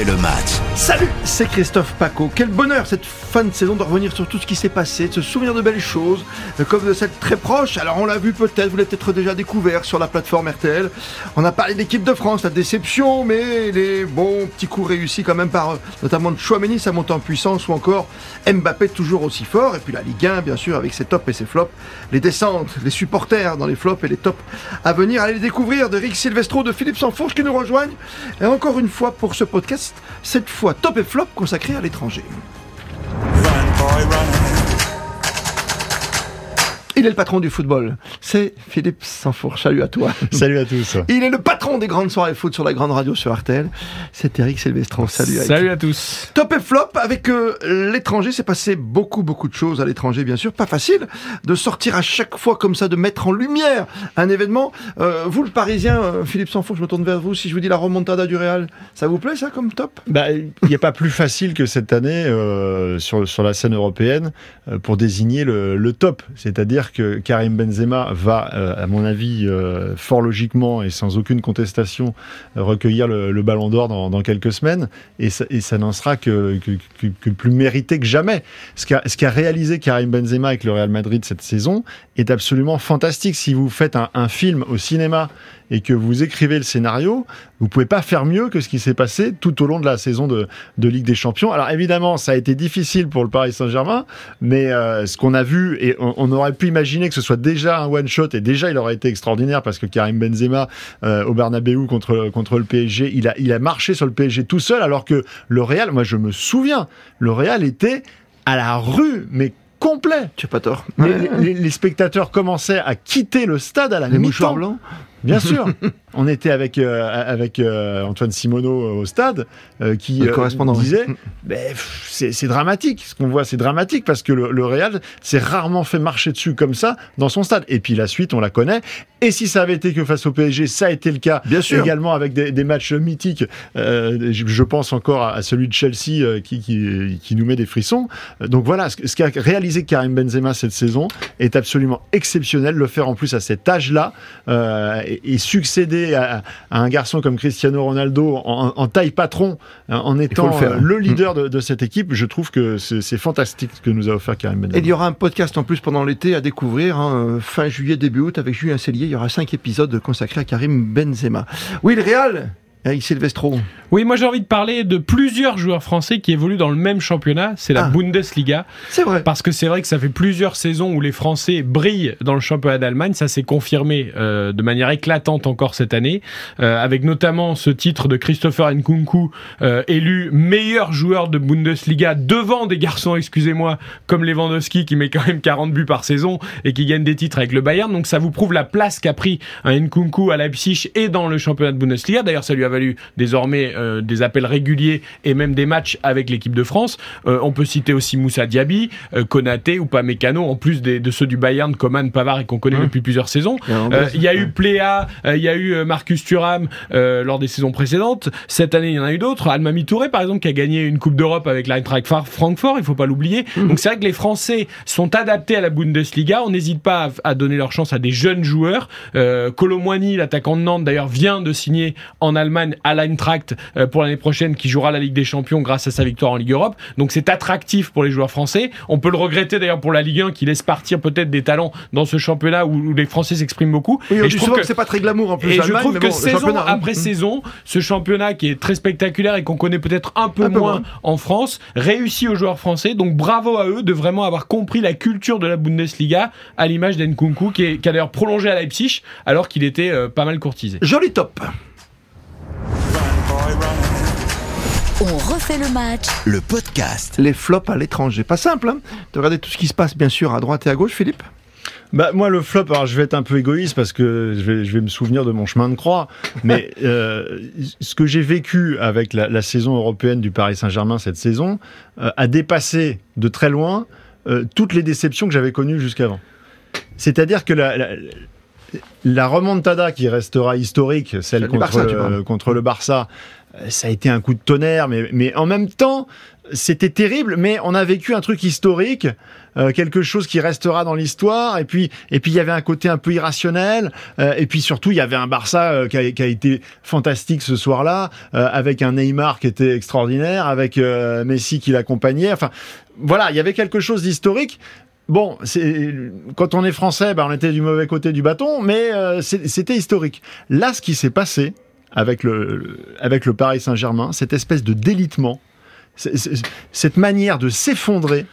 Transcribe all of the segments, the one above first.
le match. Salut, c'est Christophe Paco. Quel bonheur cette fin de saison de revenir sur tout ce qui s'est passé, de se souvenir de belles choses, euh, comme de cette très proche. Alors on l'a vu peut-être, vous l'avez peut-être déjà découvert sur la plateforme RTL. On a parlé de l'équipe de France, la déception, mais les bons petits coups réussis quand même par euh, notamment Chouameni, sa montée en puissance, ou encore Mbappé toujours aussi fort. Et puis la Ligue 1, bien sûr, avec ses tops et ses flops. Les descentes, les supporters dans les flops et les tops à venir. Allez les découvrir de Rick Silvestro, de Philippe Sanfourche qui nous rejoignent. Et encore une fois pour ce podcast, cette fois top et flop consacré à l'étranger. Il est le patron du football. C'est Philippe Sanfourche. Salut à toi. Salut à tous. Il est le patron des grandes soirées foot sur la grande radio sur RTL. C'est Eric Silvestron. Salut. Salut à tous. Top et flop avec euh, l'étranger. C'est passé beaucoup, beaucoup de choses à l'étranger, bien sûr. Pas facile de sortir à chaque fois comme ça, de mettre en lumière un événement. Euh, vous, le Parisien, euh, Philippe Sanfourche, je me tourne vers vous. Si je vous dis la remontada du Real, ça vous plaît ça comme top? Bah, il n'y a pas plus facile que cette année euh, sur, sur la scène européenne euh, pour désigner le, le top. C'est-à-dire que Karim Benzema va, euh, à mon avis, euh, fort logiquement et sans aucune contestation, euh, recueillir le, Ballon d'Or dans, quelques semaines, et ça, et n'en sera que, plus mérité que jamais. Ce qu'a réalisé Karim Benzema avec le Real Madrid cette saison est absolument fantastique. Si vous faites un film au cinéma et que vous écrivez le scénario, vous pouvez pas faire mieux que ce qui s'est passé tout au long de la saison de, de Ligue des Champions. Alors évidemment, ça a été difficile pour le Paris Saint-Germain, mais euh, ce qu'on a vu, et on, on aurait pu imaginer que ce soit déjà un one-shot, et déjà il aurait été extraordinaire parce que Karim Benzema euh, au Bernabeu contre, contre le PSG, il a, il a marché sur le PSG tout seul, alors que le Real, moi je me souviens, le Real était à la rue, mais complet. Tu as pas tort. Les, les- les spectateurs commençaient à quitter le stade à la mi-temps. Bien sûr. On était avec, euh, avec euh, Antoine Simoneau au stade euh, qui oui. disait Ben, pff, c'est dramatique. Ce qu'on voit, c'est dramatique parce que le, le Real s'est rarement fait marcher dessus comme ça dans son stade. Et puis la suite, on la connaît. Et si ça avait été que face au PSG, ça a été le cas Bien sûr. également avec des, des matchs mythiques. Euh, je, pense encore à, celui de Chelsea euh, qui, qui, qui nous met des frissons. Euh, Donc voilà, ce, ce qu'a réalisé Karim Benzema cette saison est absolument exceptionnel. Le faire en plus à cet âge-là euh, et, et succéder à, à un garçon comme Cristiano Ronaldo en, en taille patron, euh, en étant le faire. euh, le leader de, de cette équipe, je trouve que c'est c'est fantastique ce que nous a offert Karim Benzema. Et il y aura un podcast en plus pendant l'été à découvrir, hein, euh, fin juillet, début août, avec Julien Cellier. Il y aura cinq épisodes consacrés à Karim Benzema. Oui, le Real, Eric Silvestro. Oui, moi j'ai envie de parler de plusieurs joueurs français qui évoluent dans le même championnat, c'est la Ah. Bundesliga. C'est vrai. Parce que c'est vrai que ça fait plusieurs saisons où les Français brillent dans le championnat d'Allemagne. Ça s'est confirmé euh, de manière éclatante encore cette année, euh, avec notamment ce titre de Christopher Nkunku, euh, élu meilleur joueur de Bundesliga devant des garçons, excusez-moi, comme Lewandowski qui met quand même 40 buts par saison et qui gagne des titres avec le Bayern. Donc ça vous prouve la place qu'a pris un Nkunku à Leipzig et dans le championnat de Bundesliga. D'ailleurs, ça lui a valu désormais euh, des appels réguliers et même des matchs avec l'équipe de France. Euh, on peut citer aussi Moussa Diaby, euh, Konaté ou pas Mécano, en plus des- de ceux du Bayern, Coman, Pavard et qu'on connaît Mmh. depuis plusieurs saisons. Il y a eu. Pléa, il y a eu Marcus Thuram lors des saisons précédentes. Cette année, il y en a eu d'autres. Almami Touré, par exemple, qui a gagné une Coupe d'Europe avec l'Eintracht Fra- Francfort, il faut pas l'oublier. Mmh. Donc c'est vrai que les Français sont adaptés à la Bundesliga. On n'hésite pas à, à donner leur chance à des jeunes joueurs. Euh, Colomwani, l'attaquant de Nantes, d'ailleurs, vient de signer en Allemagne à l'Eintracht euh, pour l'année prochaine, qui jouera la Ligue des Champions grâce à sa victoire en Ligue Europe. Donc c'est attractif pour les joueurs français. On peut le regretter d'ailleurs pour la Ligue 1 qui laisse partir peut-être des talents dans ce championnat où, les Français s'expriment beaucoup. Oui, Et je trouve que, c'est pas très glamour en plus. et je trouve que bon, saison hein. après saison, ce championnat qui est très spectaculaire et qu'on connaît peut-être un peu Un peu moins moins. en France, réussit aux joueurs français. Donc bravo à eux de vraiment avoir compris la culture de la Bundesliga à l'image d'Enkunku qui, est- qui a d'ailleurs prolongé à Leipzig alors qu'il était euh, pas mal courtisé. Joli top. On refait le match Le podcast. Les flops à l'étranger. Pas simple, hein, de regarder tout ce qui se passe, bien sûr, à droite et à gauche, Philippe. Bah, moi, le flop, alors je vais être un peu égoïste parce que je vais, je vais me souvenir de mon chemin de croix. Mais euh, ce que j'ai vécu avec la, la saison européenne du Paris Saint-Germain cette saison euh, a dépassé de très loin euh, toutes les déceptions que j'avais connues jusqu'avant. C'est-à-dire que la, la- la remontada qui restera historique, celle contre, Barça, le, contre le Barça, euh, ça a été un coup de tonnerre, mais, mais en même temps, c'était terrible, mais on a vécu un truc historique, euh, quelque chose qui restera dans l'histoire, et puis et puis il y avait un côté un peu irrationnel, euh, et puis surtout il y avait un Barça euh, qui, a, qui a été fantastique ce soir-là, euh, avec un Neymar qui était extraordinaire, avec euh, Messi qui l'accompagnait, enfin voilà, il y avait quelque chose d'historique. Bon, quand on est français, ben, on était du mauvais côté du bâton, mais euh, c'était historique. Là, ce qui s'est passé avec le, Paris Saint-Germain, cette espèce de délitement, cette manière de s'effondrer,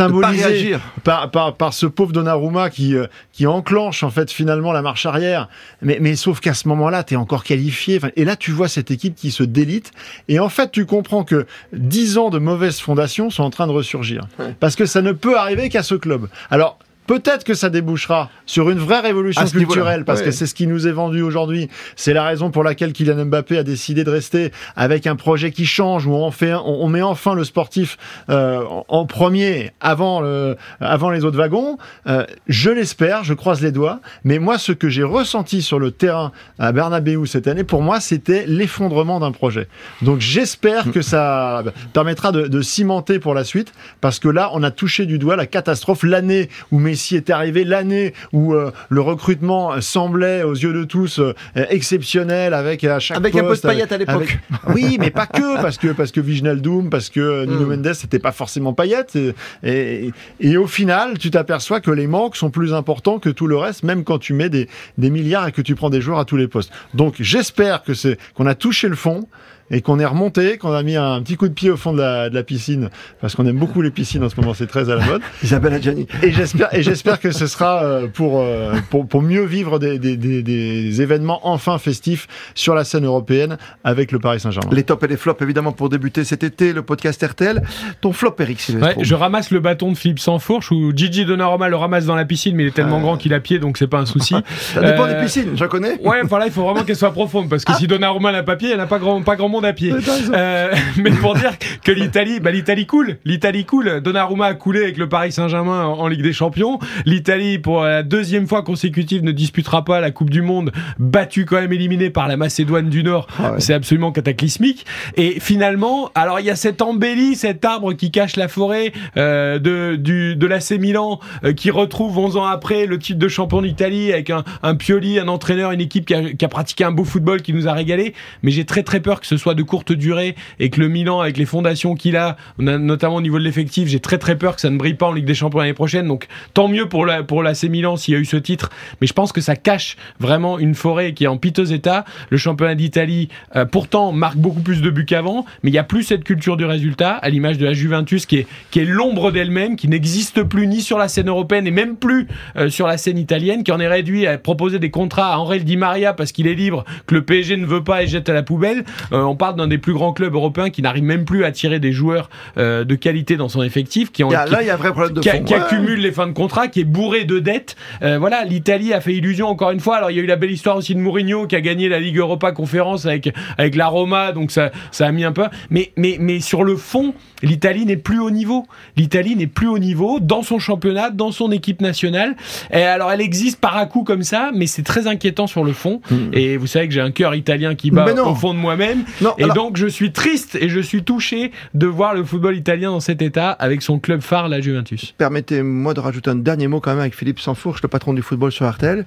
Réagir. par, par, par ce pauvre Donnarumma qui, euh, qui enclenche en fait finalement la marche arrière. Mais, mais sauf qu'à ce moment-là, tu es encore qualifié. Et là, tu vois cette équipe qui se délite. Et en fait, tu comprends que 10 ans de mauvaises fondations sont en train de ressurgir. Ouais. Parce que ça ne peut arriver qu'à ce club. Alors, Peut-être que ça débouchera sur une vraie révolution culturelle, parce ouais. que c'est ce qui nous est vendu aujourd'hui. C'est la raison pour laquelle Kylian Mbappé a décidé de rester avec un projet qui change, où on, fait, on, on met enfin le sportif euh, en- premier, avant, le, avant les autres wagons. Euh, je l'espère, je croise les doigts. Mais moi, ce que j'ai ressenti sur le terrain à Bernabeu cette année, pour moi, c'était l'effondrement d'un projet. Donc j'espère que ça permettra de, de cimenter pour la suite, parce que là, on a touché du doigt la catastrophe, l'année où Messi est arrivé, l'année où euh, le recrutement semblait aux yeux de tous euh, exceptionnel, avec à chaque Avec un peu de poste, paillettes à l'époque. avec- Oui, mais pas que, parce que parce que Viginaldoum, parce que Nuno Mm. Mendes, c'était pas forcément paillettes. Et, et, et au final, tu t'aperçois que les manques sont plus importants que tout le reste, même quand tu mets des, des milliards et que tu prends des joueurs à tous les postes. Donc j'espère que c'est qu'on a touché le fond et qu'on est remonté, qu'on a mis un petit coup de pied au fond de la, de la piscine, parce qu'on aime beaucoup les piscines en ce moment, c'est très à la mode. Isabelle Adjani. Et j'espère, et j'espère que ce sera euh, pour, euh, pour, pour mieux vivre des, des, des, des événements enfin festifs sur la scène européenne avec le Paris Saint-Germain. Les tops et les flops, évidemment, pour débuter cet été, le podcast RTL. Ton flop, Eric Ouais, Silvestro. je ramasse le bâton de Philippe Sansfourche où Gigi Donnarumma le ramasse dans la piscine, mais il est tellement grand qu'il a pied, donc c'est pas un souci. Ça dépend Euh, des piscines, j'en connais. Ouais, voilà, il faut vraiment qu'elle soit profonde parce que si Donnarumma n'a pas pied, il n'y en a pas grand, pas grand monde à pied. Euh, mais pour dire que l'Italie, bah l'Italie coule, l'Italie coule. Donnarumma a coulé avec le Paris Saint-Germain en, en Ligue des Champions. L'Italie, pour la deuxième fois consécutive, ne disputera pas la Coupe du Monde, battue quand même éliminée par la Macédoine du Nord. Ah ouais. C'est absolument cataclysmique. Et finalement, alors il y a cette embellie, cet arbre qui cache la forêt euh, de du de l'AC Milan euh, qui retrouve 11 ans après le titre de champion d'Italie avec un, un Pioli, un entraîneur, une équipe qui a, qui a pratiqué un beau football qui nous a régalé. Mais j'ai très très peur que ce soit de courte durée et que le Milan, avec les fondations qu'il a, notamment au niveau de l'effectif, j'ai très très peur que ça ne brille pas en Ligue des Champions l'année prochaine. Donc tant mieux pour la pour l'AC Milan s'il y a eu ce titre. Mais je pense que ça cache vraiment une forêt qui est en piteux état. Le championnat d'Italie, euh, pourtant, marque beaucoup plus de buts qu'avant, mais il y a plus cette culture du résultat, à l'image de la Juventus qui est qui est l'ombre d'elle-même, qui n'existe plus ni sur la scène européenne et même plus euh, sur la scène italienne, qui en est réduit à proposer des contrats à Henri Di Maria parce qu'il est libre, que le PSG ne veut pas et jette à la poubelle. Euh, on parle d'un des plus grands clubs européens qui n'arrive même plus à attirer des joueurs euh, de qualité dans son effectif, qui ont Il y a- qui- là, il y a un vrai problème de qui, a- fond. qui Ouais. accumule les fins de contrat, qui est bourré de dettes. Euh, voilà, l'Italie a fait illusion encore une fois. Alors il y a eu la belle histoire aussi de Mourinho qui a gagné la Ligue Europa Conférence avec avec la Roma, donc ça ça a mis un peu. Mais mais mais sur le fond, l'Italie n'est plus au niveau. L'Italie n'est plus au niveau dans son championnat, dans son équipe nationale. Et alors elle existe par à coup comme ça, mais c'est très inquiétant sur le fond. Et vous savez que j'ai un cœur italien qui bat Hmm. Au fond de moi-même. Non, Et alors- donc je suis triste et je suis touché de voir le football italien dans cet état avec son club phare, la Juventus. Permettez-moi de rajouter un dernier mot quand même avec Philippe Sansfourche, le patron du football sur RTL.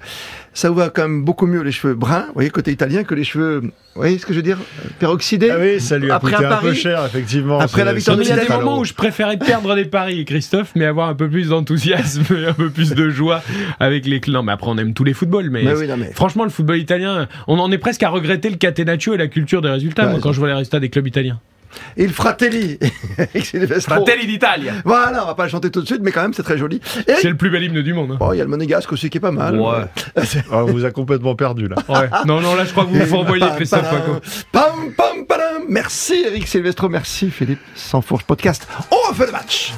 Ça vous va quand même beaucoup mieux les cheveux bruns, vous voyez, côté italien, que les cheveux, vous voyez ce que je veux dire, peroxydés. Ah oui, ça lui a Après coûté un un, peu cher, effectivement. après la victoire mais il y a des moments où je préférais perdre des paris, Christophe, mais avoir un peu plus d'enthousiasme et un peu plus de joie avec les clans. Mais après, on aime tous les footballs, mais. Mais oui, non, mais- Franchement, le football italien, on en est presque à regretter le catenaccio et la culture des résultats, Quand je vois les résultats des clubs italiens. Et le Fratelli. Fratelli d'Italia Voilà, on va pas le chanter tout de suite, mais quand même, c'est très joli. Et C'est le plus bel hymne du monde. hein. Oh, il y a le monégasque aussi qui est pas mal. Ouais. Ah, on vous a complètement perdu là. Ouais. Non, non, là, je crois que vous vous renvoyez, Christophe. Pam, pam, padam. Merci Eric Silvestro, merci Philippe Sansfourche Podcast. On refait le match.